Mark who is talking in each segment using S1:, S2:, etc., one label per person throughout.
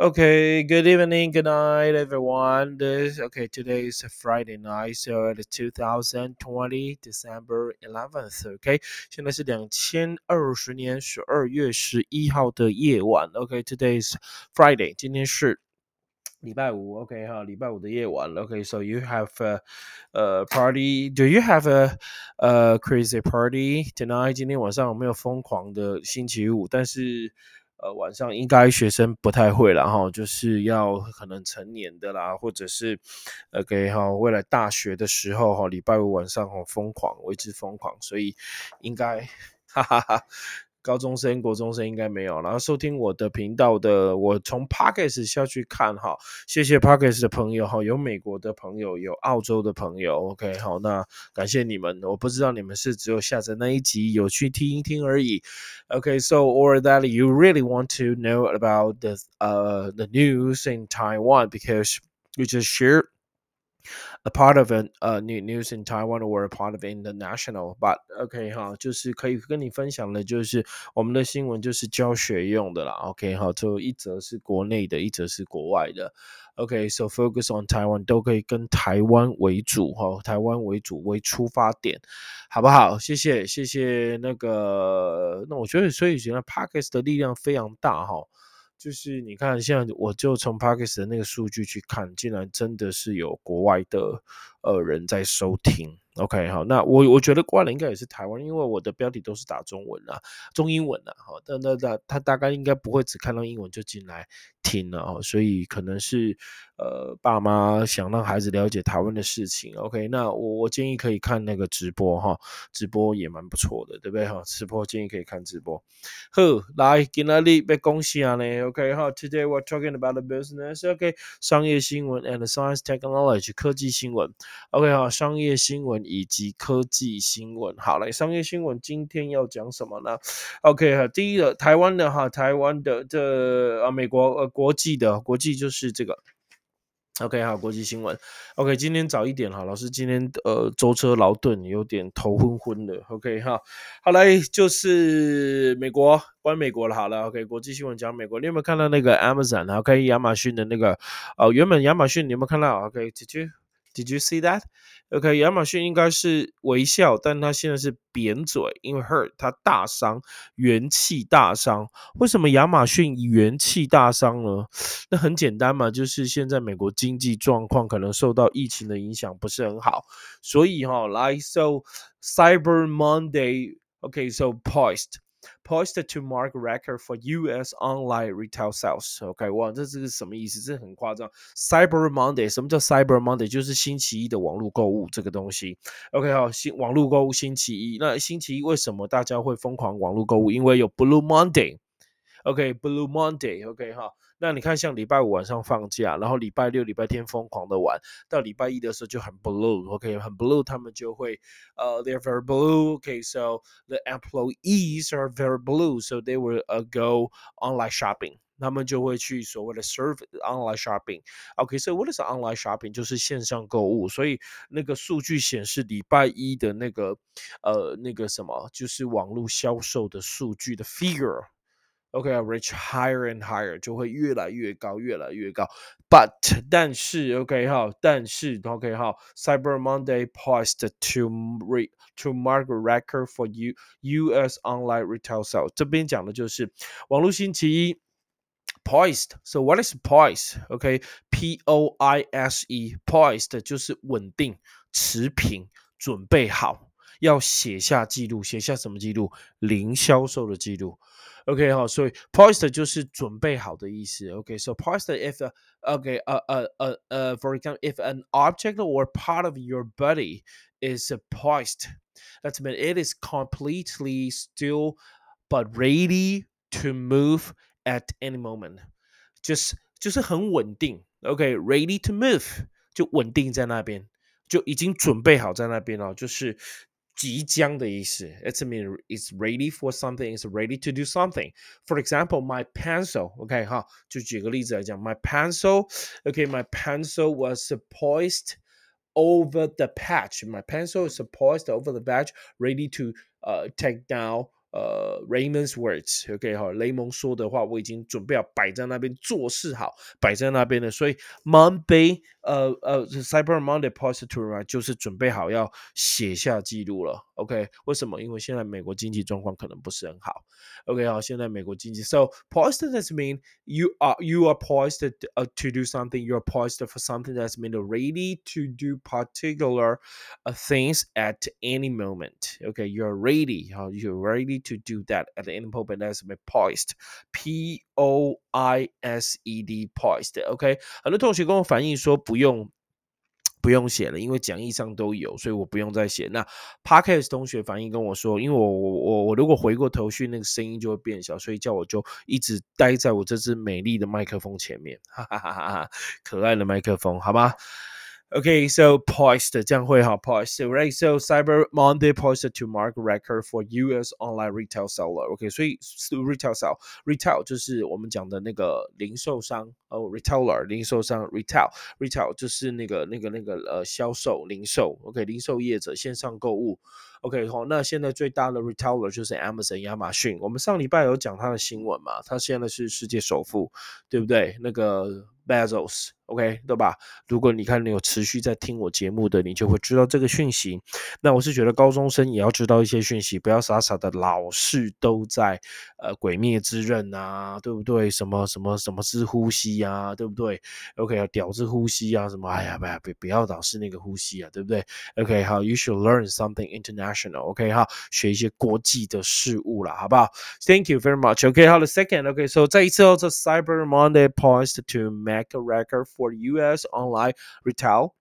S1: Okay, good evening, good night, everyone. This okay. Today is a Friday night, so it's 2020 December 11th. OK，现在是两千二十年十二月十一号的夜晚。OK，today is Friday，今天是礼拜五。OK 哈，礼拜五的夜晚。OK，so you have a, a party? Do you have a a crazy party tonight? 今天晚上有没有疯狂的星期五？但是 呃，晚上应该学生不太会了哈，就是要可能成年的啦，或者是 OK 哈，未来大学的时候哈，礼拜五晚上哈疯狂，为之疯狂，所以应该 哈哈哈。高中生、国中生应该没有，然后收听我的频道的，我从 Pockets 下去看哈，谢谢 Pockets 的朋友哈，有美国的朋友，有澳洲的朋友，OK 好，那感谢你们，我不知道你们是只有下载那一集有去听一听而已，OK，so or that you really want to know about the uh the news in Taiwan because we just share a part of a uh new news in Taiwan or a part of international. But OK 哈，就是可以跟你分享的，就是我们的新闻就是教学用的啦。OK 哈，就一则是国内的，一则是国外的。OK，so focus on Taiwan 都可以跟台湾为主哈，台湾为主为出发点，好不好？谢谢谢谢那个，那我觉得所以觉得 Parkes 的力量非常大哈。就是你看，现在我就从 Parkes 的那个数据去看，竟然真的是有国外的呃人在收听。OK，好，那我我觉得国外人应该也是台湾，因为我的标题都是打中文啊，中英文啊，好，那那那他大概应该不会只看到英文就进来听了哦，所以可能是呃爸妈想让孩子了解台湾的事情。OK，那我我建议可以看那个直播哈，直播也蛮不错的，对不对哈？直播建议可以看直播。呵，来今天里被恭喜啊呢。OK，好，Today we're talking about the business。OK，商业新闻 and science technology 科技新闻。OK，好，商业新闻。以及科技新闻，好来，商业新闻今天要讲什么呢？OK 哈，第一个台湾的哈，台湾的这啊，美国呃，国际的国际就是这个。OK 好，国际新闻。OK，今天早一点哈，老师今天呃舟车劳顿，有点头昏昏的。OK 哈，好来就是美国，关美国了。好了，OK，国际新闻讲美国。你有没有看到那个 Amazon？OK，亚马逊的那个哦，原本亚马逊你有没有看到？OK，Did you Did you see that？OK，亚马逊应该是微笑，但它现在是扁嘴，因为 hurt 它大伤，元气大伤。为什么亚马逊元气大伤呢？那很简单嘛，就是现在美国经济状况可能受到疫情的影响不是很好，所以哈，来，so Cyber Monday，OK，so poised。Poised to mark record for U.S. online retail sales。OK，哇，这这是什么意思？这很夸张。Cyber Monday，什么叫 Cyber Monday？就是星期一的网络购物这个东西。OK，好，星网络购物星期一。那星期一为什么大家会疯狂网络购物？因为有 Blue Monday。OK，Blue Monday。OK，哈。那你看，像礼拜五晚上放假，然后礼拜六、礼拜天疯狂的玩，到礼拜一的时候就很 blue，OK，很 blue，他们就会呃，they're very blue，OK，so the employees are very blue，so they will uh go online shopping，他们就会去所谓的 serve online shopping，OK，so what is online shopping？就是线上购物，所以那个数据显示礼拜一的那个呃那个什么，就是网络销售的数据的 figure。OK，reach higher and higher 就会越来越高，越来越高。But 但是 OK 哈，但是 OK 哈，Cyber Monday poised to re to mark a record for U U.S. online retail sales。这边讲的就是网络星期一 poised。So what is poised？OK，P O I S E，poised 就是稳定、持平、准备好，要写下记录，写下什么记录？零销售的记录。 OK 哈，所以 poised 就是准备好的意思。OK，so、okay, poised if uh, okay uh uh uh uh for example if an object or part of your body is poised, that means it is completely still but ready to move at any moment. 就是就是很稳定。OK，ready、okay, to move 就稳定在那边，就已经准备好在那边了，就是 即将的意思。It's mean it's ready for something. It's ready to do something. For example, my pencil. OK 哈，就举个例子来讲，my pencil. OK, my pencil was poised over the patch. My pencil is poised over the patch, ready to uh take down 呃，Raymond's words，OK 哈，雷蒙说的话，我已经准备好摆在那边做事好，摆在那边了。所以 Monday，呃呃，Cyber Monday post to 啊，就是准备好要写下记录了。OK，为什么？因为现在美国经济状况可能不是很好。OK 好，现在美国经济，So poised does mean you are you are poised to, uh, to do something. You are poised for something that's mean ready to do particular uh, things at any moment. Okay, you're ready. How you're ready To do that at any moment. That's mean poised. P O I S E D poised. OK，很多同学跟我反映说不用。不用写了，因为讲义上都有，所以我不用再写。那 Podcast 同学反映跟我说，因为我我我我如果回过头去，那个声音就会变小，所以叫我就一直待在我这支美丽的麦克风前面，哈哈哈哈哈，可爱的麦克风，好吗 ？Okay, so poised 这样会好 poised, right? So Cyber Monday posted to mark record for U.S. online retail seller. OK，所以 retail sell retail 就是我们讲的那个零售商哦，retailer 零售商 retail retail 就是那个那个那个呃销售零售 OK 零售业者线上购物 OK 好，那现在最大的 retailer 就是 Amazon 亚马逊。我们上礼拜有讲他的新闻嘛？他现在是世界首富，对不对？那个。Bezos，OK，对吧？如果你看你有持续在听我节目的，你就会知道这个讯息。那我是觉得高中生也要知道一些讯息，不要傻傻的老是都在呃鬼灭之刃啊，对不对？什么什么什么之呼吸啊，对不对？OK，要屌之呼吸啊，什么？哎呀，不要不要老是那个呼吸啊，对不对？OK，好，You should learn something international international，OK，好，学一些国际的事物了，好不好？Thank you very much，OK，好了，Second，OK，So 再一次哦，这 Cyber Monday points to make a record for U.S. online retail.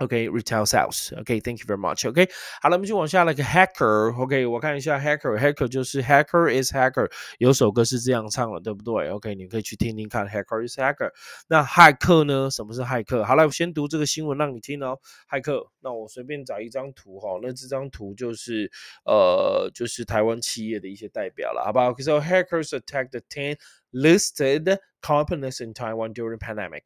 S1: OK, retail sales. OK, thank you very much. OK，好了，我们就往下来个 hacker. OK，我看一下 hacker，hacker 就是 hacker is hacker，有首歌是这样唱的，对不对？OK，你可以去听听看 hacker is hacker。那骇客呢？什么是骇客？好了，我先读这个新闻让你听哦。骇客，那我随便找一张图哈，那这张图就是呃，就是台湾企业的一些代表了，好不好？So hackers attacked the ten listed companies in Taiwan during pandemic.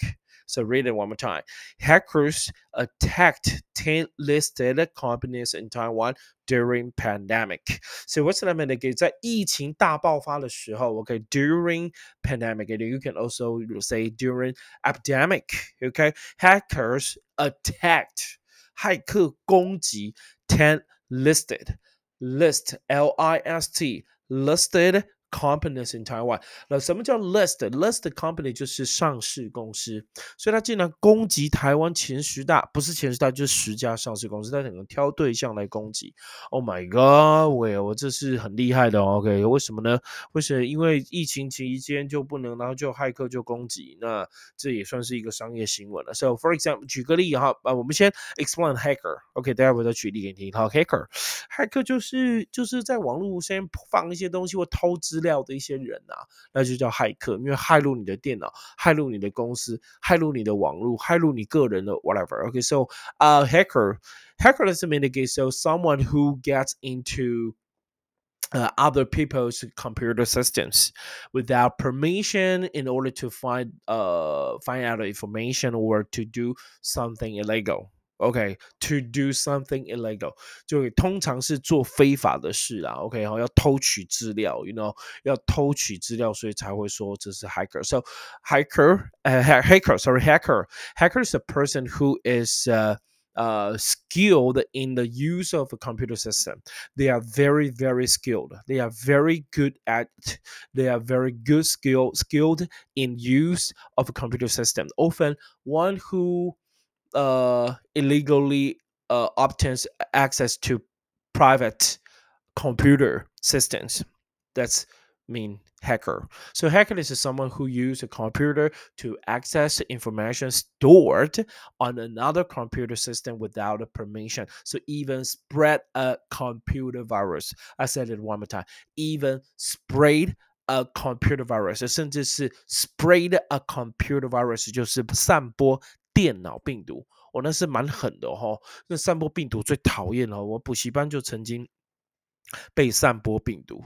S1: So read it one more time. Hackers attacked 10 listed companies in Taiwan during pandemic. So what's that mean? 在疫情大爆发的时候，OK, during pandemic, you can also say during epidemic. Okay, hackers attacked 骇客攻击 ten listed list L I S T listed companies in Taiwan。那什么叫 list？list company 就是上市公司，所以它竟然攻击台湾前十大，不是前十大就是十家上市公司，它可能挑对象来攻击。Oh my god！喂，我这是很厉害的。OK，为什么呢？为什么？因为疫情期间就不能，然后就骇客就攻击，那这也算是一个商业新闻了。So for example，举个例哈，啊，我们先 explain hacker。OK，待会再举例给你听。好，hacker，骇客就是就是在网络先放一些东西或偷资。料的一些人啊，那就叫骇客，因为骇入你的电脑，骇入你的公司，骇入你的网络，骇入你个人的 whatever。Okay，so uh hacker hacker doesn't mean again so someone who gets into uh, other people's computer systems without permission in order to find uh find out information or to do something illegal OK，to do something illegal，就通常是做非法的事啦。OK，好，要偷取资料，you know，要偷取资料，所以才会说这是 hacker。So hacker，呃，hacker，sorry，hacker，hacker is a person who is uh uh, skilled in the use of a computer system. They are very, very skilled. They are very good at. They are very good skill skilled in use of a computer system. Often, one who uh, illegally uh, obtains access to private computer systems. That's mean hacker. So hacker is someone who uses a computer to access information stored on another computer system without a permission. So even spread a computer virus. I said it one more time. Even spread a computer virus，甚至是 spread a computer virus，就是散播 电脑病毒，我、那是蛮狠的哈、那散播病毒最讨厌了，我补习班就曾经被散播病毒。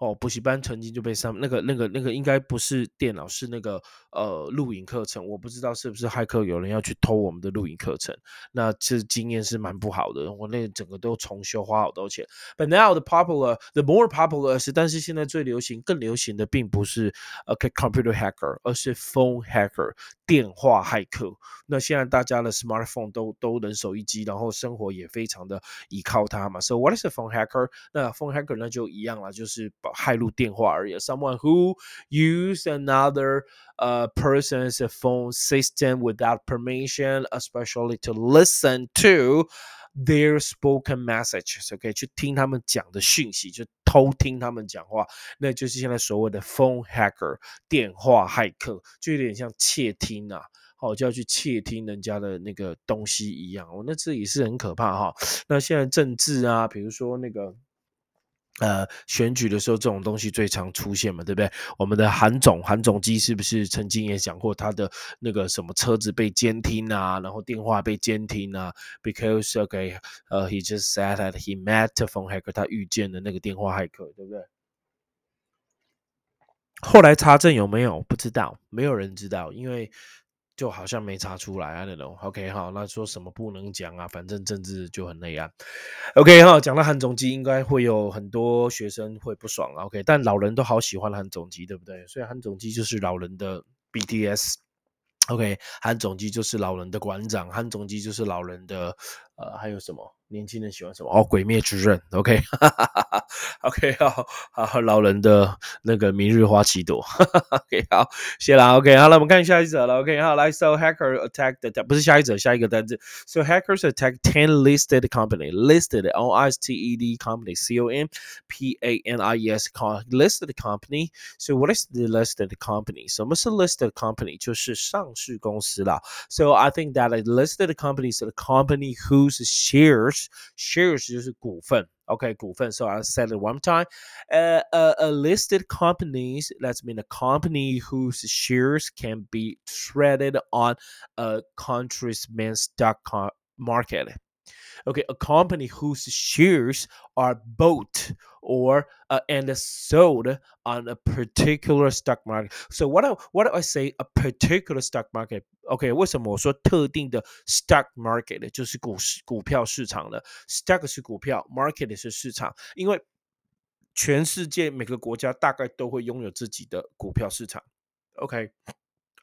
S1: 哦，补习班曾经就被上那个那个那个应该不是电脑，是那个呃录影课程，我不知道是不是骇客有人要去偷我们的录影课程，那这经验是蛮不好的，我那整个都重修，花好多钱。But now the popular, the more popular 是，但是现在最流行、更流行的并不是呃 computer hacker，而是 phone hacker 电话骇客。那现在大家的 smartphone 都都人手一机，然后生活也非常的依靠它嘛。So what is a phone hacker？那 phone hacker 那就一样了，就是把骇入电话而已。Someone who use another uh person's phone system without permission, especially to listen to their spoken messages. OK，去听他们讲的讯息，就偷听他们讲话，那就是现在所谓的 phone hacker 电话骇客，就有点像窃听啊。好，就要去窃听人家的那个东西一样，哦，那这也是很可怕哈。那现在政治啊，比如说那个。呃，选举的时候这种东西最常出现嘛，对不对？我们的韩总，韩总机是不是曾经也讲过他的那个什么车子被监听啊，然后电话被监听啊？Because OK，呃，he just said that he met a phone hacker，他遇见了那个电话骇客，对不对？后来查证有没有？不知道，没有人知道，因为。就好像没查出来啊那种，OK 好，那说什么不能讲啊，反正政治就很内啊。OK 哈，讲到韩总机，应该会有很多学生会不爽，OK，但老人都好喜欢韩总机，对不对？所以韩总机就是老人的 BTS，OK，韩总机就是老人的馆长，韩总机就是老人的呃，还有什么？年轻人喜欢什么？哦，《鬼灭之刃》OK，OK，好好老人的那个《明日花绮朵》OK，好，谢啦 OK，好了，我们看下一则了 OK，好来，So hacker attacked the 不是下一则，下一个单字，So hackers attack ten listed company listed L I S T E D company C O M P A N I E S listed company。So what is the listed company？什么是 listed company？就是上市公司啦。So I think that a listed company is a company whose shares shares 就是股份，OK，股份。So I said it one time. Uh, uh, a listed companies that's mean a company whose shares can be traded on a country's main stock market. Okay, a company whose shares are bought or uh, and sold on a particular stock market. So what do, what do I say? A particular stock market. OK，为什么我说特定的 stock market 就是股市股票市场的 stock 是股票，market 是市场，因为全世界每个国家大概都会拥有自己的股票市场。OK。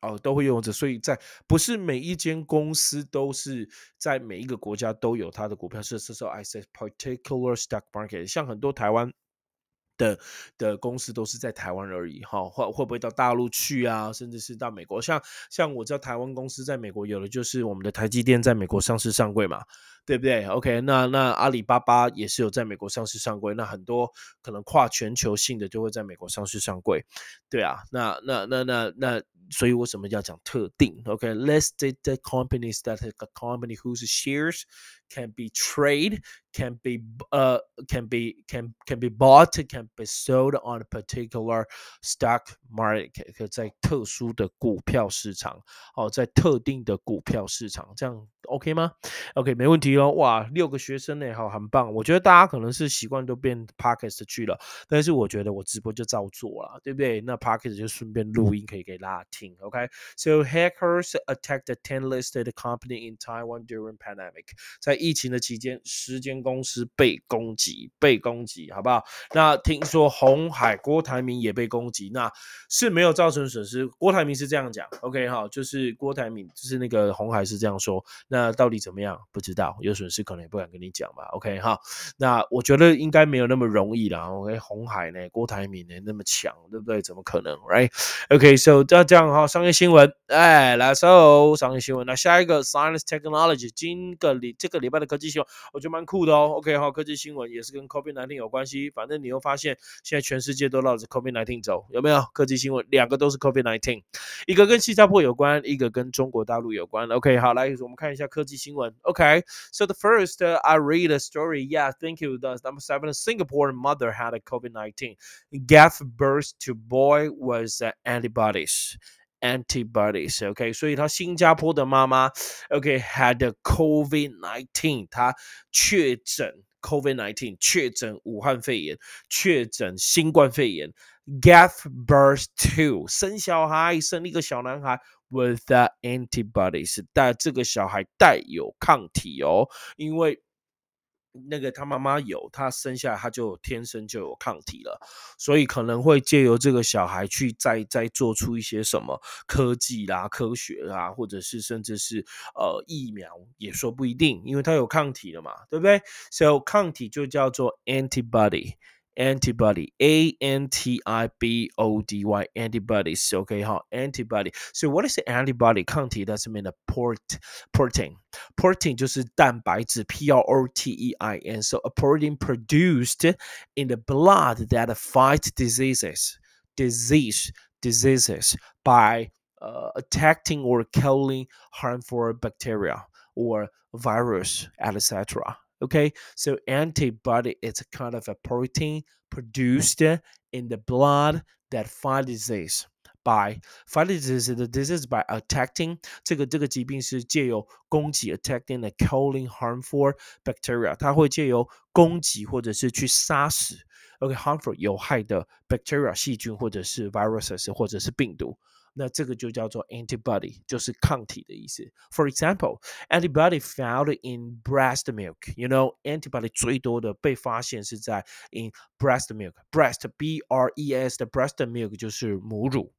S1: 哦，都会用着，所以在不是每一间公司都是在每一个国家都有它的股票是是说 I say particular stock market，像很多台湾的的公司都是在台湾而已，哈，会会不会到大陆去啊？甚至是到美国？像像我知道台湾公司在美国有的就是我们的台积电在美国上市上柜嘛，对不对？OK，那那阿里巴巴也是有在美国上市上柜，那很多可能跨全球性的就会在美国上市上柜，对啊，那那那那那。所以为什么要讲特定？OK，listed companies that a company whose shares can be trade, can be uh can be can can be bought, can be sold on a particular stock market，在特殊的股票市场，哦，在特定的股票市场，这样 OK 吗？OK，没问题哦。哇，六个学生呢，好，很棒。我觉得大家可能是习惯都变 Podcast 去了，但是我觉得我直播就照做了，对不对？那 Podcast 就顺便录音可以给大家听。OK，so hackers attacked a ten listed company in Taiwan during pandemic，在疫情的期间，十间公司被攻击，被攻击，好不好？那听说红海郭台铭也被攻击，那是没有造成损失。郭台铭是这样讲，OK 哈，就是郭台铭，就是那个红海是这样说。那到底怎么样？不知道，有损失可能也不敢跟你讲吧。OK 哈，那我觉得应该没有那么容易啦。OK，红海呢，郭台铭呢那么强，对不对？怎么可能？Right？OK，so 这这样哈，商业新闻，哎，来，so 商业新闻。那下一个 Science Technology，今个礼这个礼拜的科技新闻，我觉得蛮酷的哦。OK 哈，科技新闻也是跟 COVID-19 有关系。反正你又发现，现在全世界都绕着 COVID-19 走，有没有？科技新闻两个都是 COVID-19，一个跟新加坡有关，一个跟中国大陆有关。OK，好，来，我们看一下科技新闻，OK。OK，so the first I read a story. Yeah, thank you. The number seven, Singapore mother had a COVID-19. Gave birth to boy was antibodies. antibodies. OK，所以他新加坡的妈妈，OK had COVID nineteen，她确诊 COVID-19，确诊武汉肺炎，确诊新冠肺炎。Gave birth to，生小孩，生了一个小男孩 ，with the antibodies，但这个小孩带有抗体哦，因为。那个他妈妈有，他生下来他就天生就有抗体了，所以可能会借由这个小孩去再再做出一些什么科技啦、科学啦，或者是甚至是呃疫苗也说不一定，因为他有抗体了嘛，对不对？So 抗体就叫做 antibody。antibody, A N T I B O D Y, antibodies. Okay, huh? Antibody. So what is the antibody? 抗体 doesn't mean a port protein. Protein 就是蛋白质 P R O T E I N. So a protein produced in the blood that fight diseases, disease, diseases by uh, attacking or killing harmful bacteria or virus, etc. Okay, so antibody is a kind of a protein produced in the blood that fight disease. By fight disease, the disease by attacking 这个这个疾病是借由攻击 attacking and killing harmful bacteria，它会借由攻击或者是去杀死 OK harmful 有害的 bacteria 细菌或者是 viruses 或者是病毒。 那这个就叫做 antibody，就是抗体的意思。For example, antibody found in breast milk. You know, antibody 最多的被发现是在 in breast milk. Breast, B R E S 的 breast milk 就是母乳。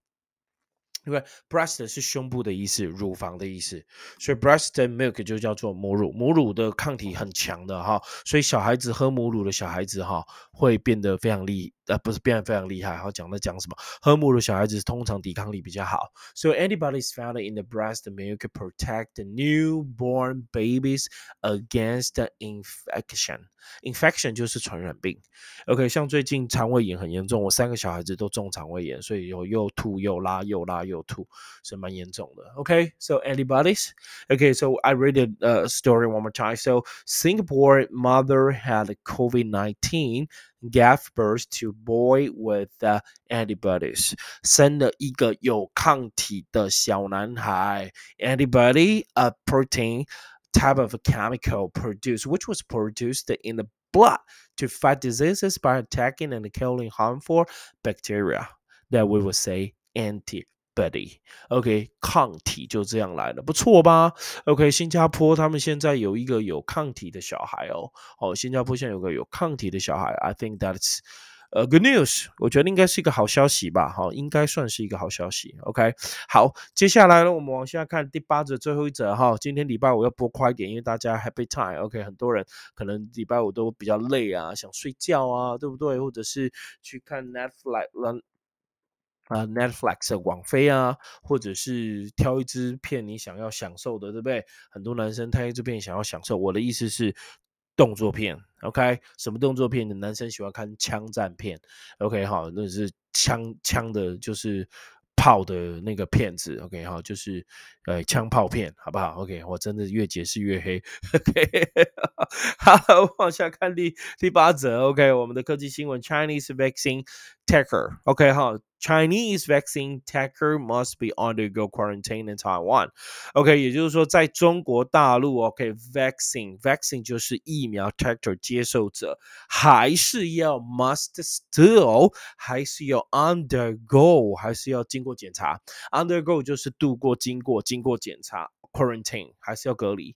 S1: 因为 breast 是胸部的意思，乳房的意思，所以 breast milk 就叫做母乳。母乳的抗体很强的哈，所以小孩子喝母乳的小孩子哈，会变得非常厉，呃，不是变得非常厉害。好，讲的讲什么？喝母乳小孩子通常抵抗力比较好。So antibodies found in the breast milk protect newborn babies against infection. Infection 就是传染病。OK，像最近肠胃炎很严重，我三个小孩子都中肠胃炎，所以有又吐又拉又拉又吐，是蛮严重的。OK，so antibodies. Okay, so I read the uh, story one more time. So Singapore mother had COVID-19 gave birth to boy with uh, antibodies，生了一个有抗体的小男孩。Antibody, a protein type of chemical produced, which was produced in the blood to fight diseases by attacking and killing harmful bacteria that we would say anti OK，抗体就这样来了，不错吧？OK，新加坡他们现在有一个有抗体的小孩哦，哦，新加坡现在有个有抗体的小孩，I think that's 呃，good news，我觉得应该是一个好消息吧，哈，应该算是一个好消息。OK，好，接下来呢，我们往下看第八则最后一则哈。今天礼拜五要播快一点，因为大家 Happy Time。OK，很多人可能礼拜五都比较累啊，想睡觉啊，对不对？或者是去看 Netflix。啊，Netflix 网飞啊，或者是挑一支片你想要享受的，对不对？很多男生挑一支片想要享受。我的意思是动作片，OK？什么动作片？男生喜欢看枪战片，OK？好，那是枪枪的，就是。炮的那个片子，OK 哈，就是呃枪炮片，好不好？OK，我真的越解释越黑，OK，好，往下看第第八则，OK，我们的科技新闻，Chinese vaccine taker，OK 哈 ，Chinese vaccine taker must be undergo quarantine in Taiwan，OK，也就是说在中国大陆，OK，vaccine，vaccine 就是疫苗，taker 接受者还是要 must still，还是要 undergo，还是要经过检查，undergo 就是度过、经过、经过检查，quarantine 还是要隔离。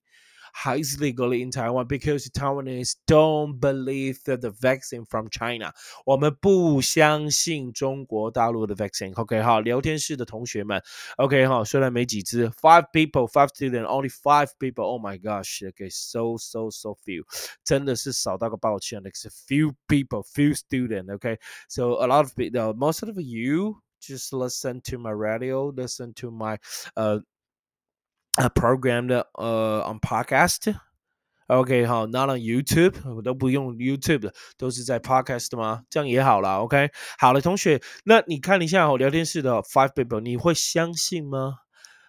S1: is legally in Taiwan because Taiwanese don't believe that the vaccine from China。我们不相信中国大陆的 vaccine。OK 哈，聊天室的同学们，OK 哈，虽然没几只，five people, five students, only five people. Oh my gosh, okay, so so so few，真的是少到个抱歉。Like a few people, few students. Okay, so a lot of people, most of you just listen to my radio, listen to my uh uh, programmed 呃 on podcast。OK，好，not on YouTube，我都不用 YouTube 都是在 Podcast 吗？这样也好啦 OK，好了，同学，那你看一下我聊天室的 Five People，你会相信吗？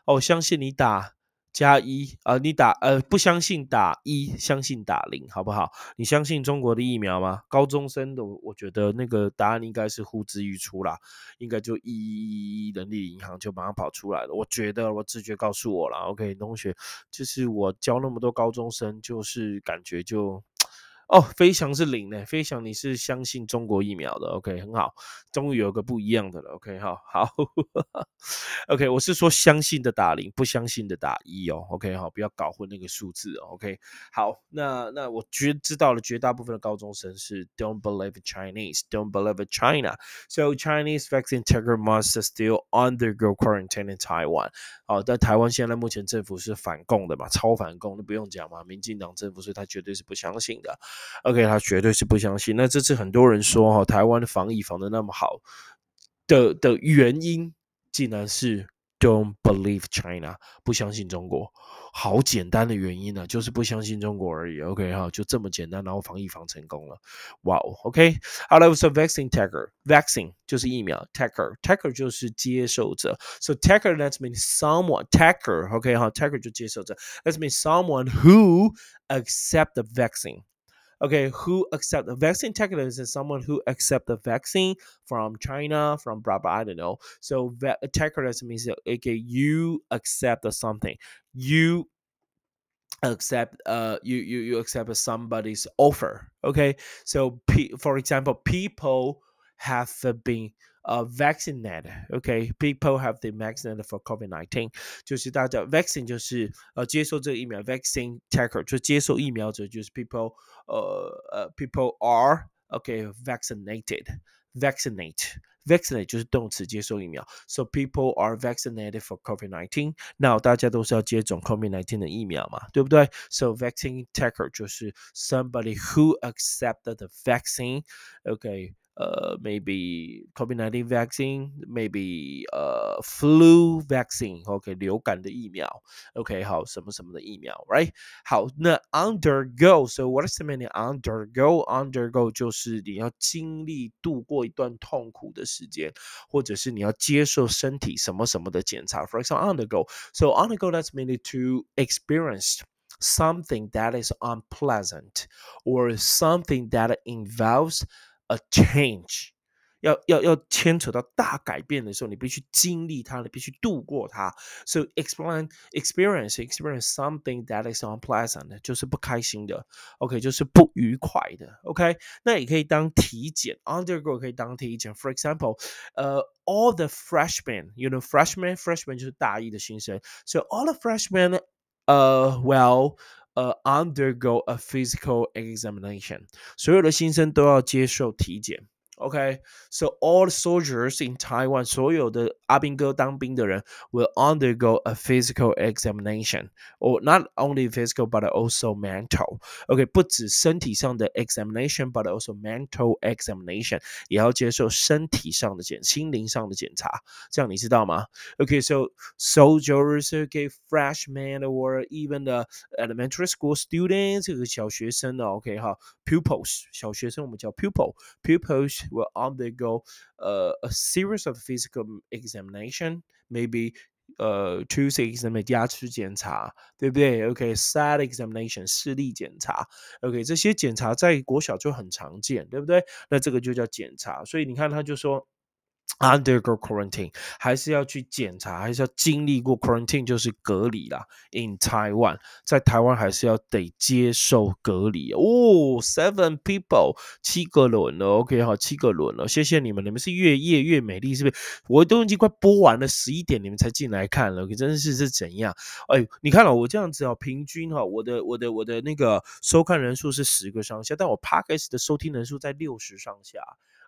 S1: 哦，相信你打。加一呃，你打呃不相信打一，相信打零，好不好？你相信中国的疫苗吗？高中生的，我觉得那个答案应该是呼之欲出啦，应该就一一一人力银行就马上跑出来了。我觉得我直觉告诉我了，OK，同学，就是我教那么多高中生，就是感觉就。哦，飞翔是零呢，飞翔你是相信中国疫苗的，OK，很好，终于有个不一样的了，OK，好，好，OK，我是说相信的打零，不相信的打一哦，OK，好，不要搞混那个数字哦，OK，好，那那我觉知道了，绝大部分的高中生是 Don't believe Chinese，Don't believe China，so Chinese vaccine taker must still undergo quarantine in Taiwan。哦，在台湾现在目前政府是反共的嘛，超反共，那不用讲嘛，民进党政府，所以他绝对是不相信的。OK，他绝对是不相信。那这次很多人说哈，台湾的防疫防的那么好的的原因，竟然是 Don't believe China，不相信中国。好简单的原因呢，就是不相信中国而已。OK 哈，就这么简单，然后防疫防成功了。哇哦，OK，好了，So vaccine taker，vaccine 就是疫苗，taker，taker 就是接受者。So taker that means someone，taker，OK 哈，taker 就接受者，that means someone who accept the vaccine。Okay, who accept the vaccine technically is someone who accept the vaccine from China, from blah blah, I don't know. So technically means okay, you accept something, you accept uh you you you accept somebody's offer. Okay, so for example, people have been uh, vaccinated. Okay, people have been vaccinated for COVID nineteen，就是大家 vaccine 就是呃接受这个疫苗，vaccine taker 就接受疫苗者，就是 people 呃呃 people are okay vaccinated vaccinate。vaccinate 就是动词，接受疫苗。So people are vaccinated for COVID nineteen. Now 大家都是要接种 COVID nineteen 的疫苗嘛，对不对？So vaccine taker 就是 somebody who accepted the vaccine. Okay. Uh, maybe COVID-19 vaccine, maybe uh flu vaccine. OK，流感的疫苗。OK，好，什么什么的疫苗，right？好，那 undergo. So what is the meaning undergo? Undergo 就是你要经历度过一段痛苦的时间，或者是你要接受身体什么什么的检查。For example, undergo. So undergo that's meaning to experience something that is unpleasant or something that involves a change，要要要牵扯到大改变的时候，你必须经历它，你必须度过它。So explain experience experience something that is unpleasant，就是不开心的，OK，就是不愉快的，OK。那也可以当体检，undergo 可以当体检。For example，呃，all the freshmen，you know freshman，freshman 就是大一的新生。So all the freshmen，呃，well。 呃，undergo a physical examination，所有的新生都要接受体检。 Okay, so all soldiers in Taiwan，所有的阿兵哥当兵的人 will undergo a physical examination, or not only physical but also mental. OK，不止身体上的 examination, but also mental examination，也要接受身体上的检、心灵上的检查。这样你知道吗？OK，so soldiers, OK, freshmen or even the elementary school students，这个小学生呢，OK 哈，pupils，小学生我们叫 pupil，pupils。 will undergo uh, a series of physical examination, maybe 呃，tooth exam 牙齿检查，对不对？OK，sight examination 视力检查，OK，这些检查在国小就很常见，对不对？那这个就叫检查。所以你看，他就说。 Undergo quarantine，还是要去检查，还是要经历过 quarantine，就是隔离啦。In Taiwan，在台湾还是要得接受隔离哦。Seven people，七个轮了，OK 好，七个轮了，谢谢你们，你们是越夜越美丽，是不是？我都已经快播完了，十一点你们才进来看了，真的是是怎样？哎，你看了我这样子哦，平均哈，我的我的我的那个收看人数是十个上下，但我 Podcast 的收听人数在六十上下。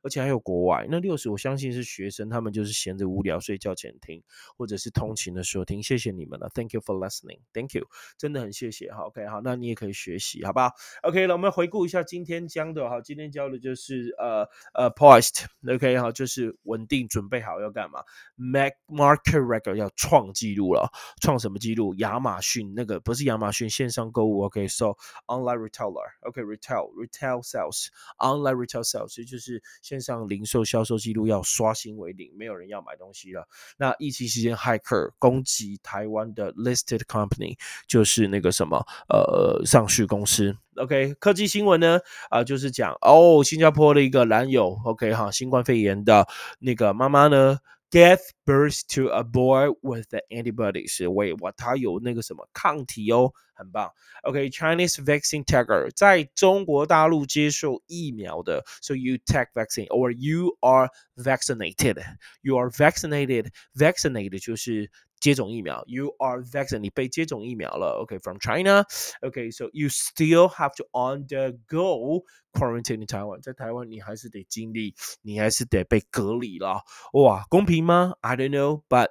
S1: 而且还有国外，那六十我相信是学生，他们就是闲着无聊睡觉前听，或者是通勤的时候听。谢谢你们了，Thank you for listening，Thank you，真的很谢谢。好，OK，好，那你也可以学习，好不好？OK，那我们回顾一下今天教的，哈，今天教的就是呃呃，poised，OK，好，就是稳定，准备好要干嘛？Make market record 要创纪录了，创什么纪录？亚马逊那个不是亚马逊线上购物，OK，so online retailer，OK，retail，retail sales，online retail sales，也就是。线上零售销售记录要刷新为零，没有人要买东西了。那疫情期间骇客攻击台湾的 listed company，就是那个什么呃上市公司。OK，科技新闻呢啊，就是讲哦，新加坡的一个男友 OK 哈，新冠肺炎的那个妈妈呢。give birth to a boy with the antibodies。喂，哇，他有那个什么抗体哦，很棒。OK，Chinese vaccine taker 在中国大陆接受疫苗的，so you take vaccine or you are vaccinated. You are vaccinated. Vaccinated 就是 接种疫苗。You are vaccinated，你被接种疫苗了。OK，from China。OK，so you still have to undergo quarantine in Taiwan。在台湾你还是得经历，你还是得被隔离了。哇，公平吗？I don't know，but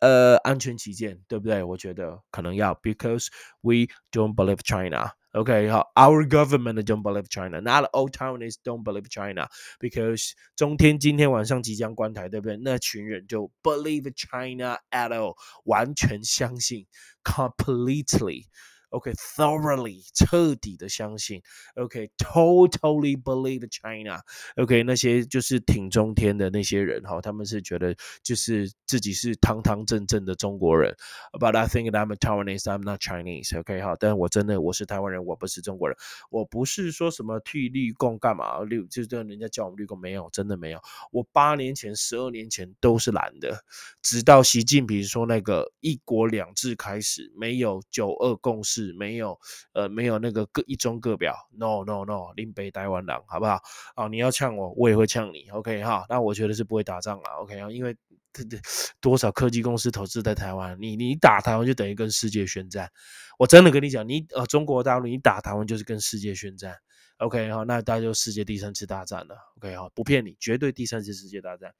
S1: 呃，安全起见，对不对？我觉得可能要，because we don't believe China。 OK，好，Our government don't believe China. Not all Taiwanese don't believe China because 中天今天晚上即将关台，对不对？那群人就 believe China at all，完全相信，completely。 OK，thoroughly 彻底的相信，OK，totally believe China，OK，那些就是挺中天的那些人哈，他们是觉得就是自己是堂堂正正的中国人，But I think I'm a Taiwanese，I'm not Chinese，OK 哈，但我真的我是台湾人，我不是中国人，我不是说什么替绿共干嘛，绿就是人家叫我们绿共没有，真的没有，我八年前、十二年前都是蓝的，直到习近平说那个一国两制开始，没有九二共识。是没有，呃，没有那个各一中各表，no no no，林北台湾狼，好不好？啊，你要呛我，我也会呛你，OK 哈？那我觉得是不会打仗了，OK 啊？因为这这多少科技公司投资在台湾，你你打台湾就等于跟世界宣战。我真的跟你讲，你呃中国大陆你打台湾就是跟世界宣战，OK 哈？那大家就世界第三次大战了，OK 哈？不骗你，绝对第三次世界大战。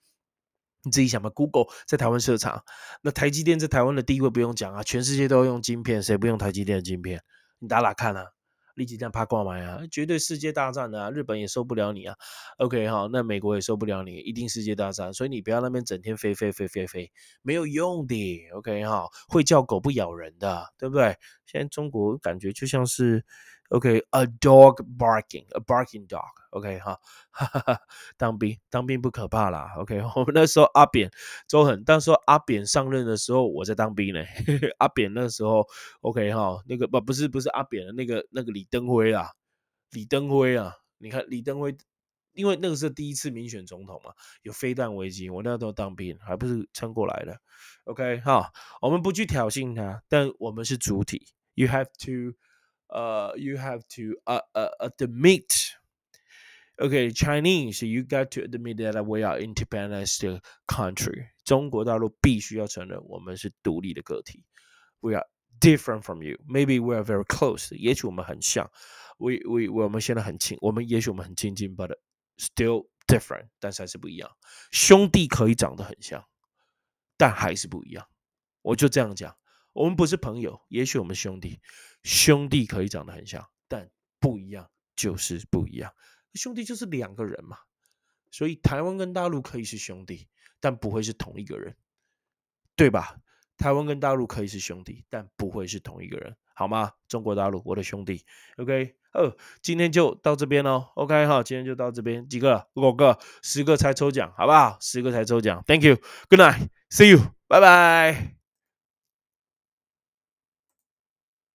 S1: 你自己想吧，Google 在台湾设厂，那台积电在台湾的地位不用讲啊，全世界都要用晶片，谁不用台积电的晶片？你打打看啊，立即这样怕挂买啊，绝对世界大战的啊，日本也受不了你啊。OK 哈，那美国也受不了你，一定世界大战。所以你不要那边整天飞飞飞飞飞，没有用的。OK 哈，会叫狗不咬人的，对不对？现在中国感觉就像是。OK，a dog barking，a barking dog，OK 哈，哈哈哈，当兵当兵不可怕啦，OK，我们那时候阿扁周很，当时候阿扁上任的时候，我在当兵呢，阿扁那时候 OK 哈，那个不不是不是阿扁的那个那个李登辉啊，李登辉啊，你看李登辉，因为那个是第一次民选总统嘛，有飞弹危机，我那时候当兵，还不是撑过来的，OK 哈，我们不去挑衅他，但我们是主体，You have to。uh, you have to uh, uh, admit okay Chinese you got to admit that we are independent country 中国大陆必须要承认我们是独立的个体 we are different from you maybe we are very close 也许我们很像 we we 我们现在很亲我们也许我们很亲近 but still different 但是还是不一样兄弟可以长得很像但还是不一样我就这样讲 我们不是朋友也许我们兄弟兄弟可以长得很像，但不一样就是不一样。兄弟就是两个人嘛，所以台湾跟大陆可以是兄弟，但不会是同一个人，对吧？台湾跟大陆可以是兄弟，但不会是同一个人，好吗？中国大陆，我的兄弟，OK，哦，今天就到这边喽，OK 哈，今天就到这边，几个五个，十个才抽奖，好不好？十个才抽奖，Thank you，Good night，See you，拜拜。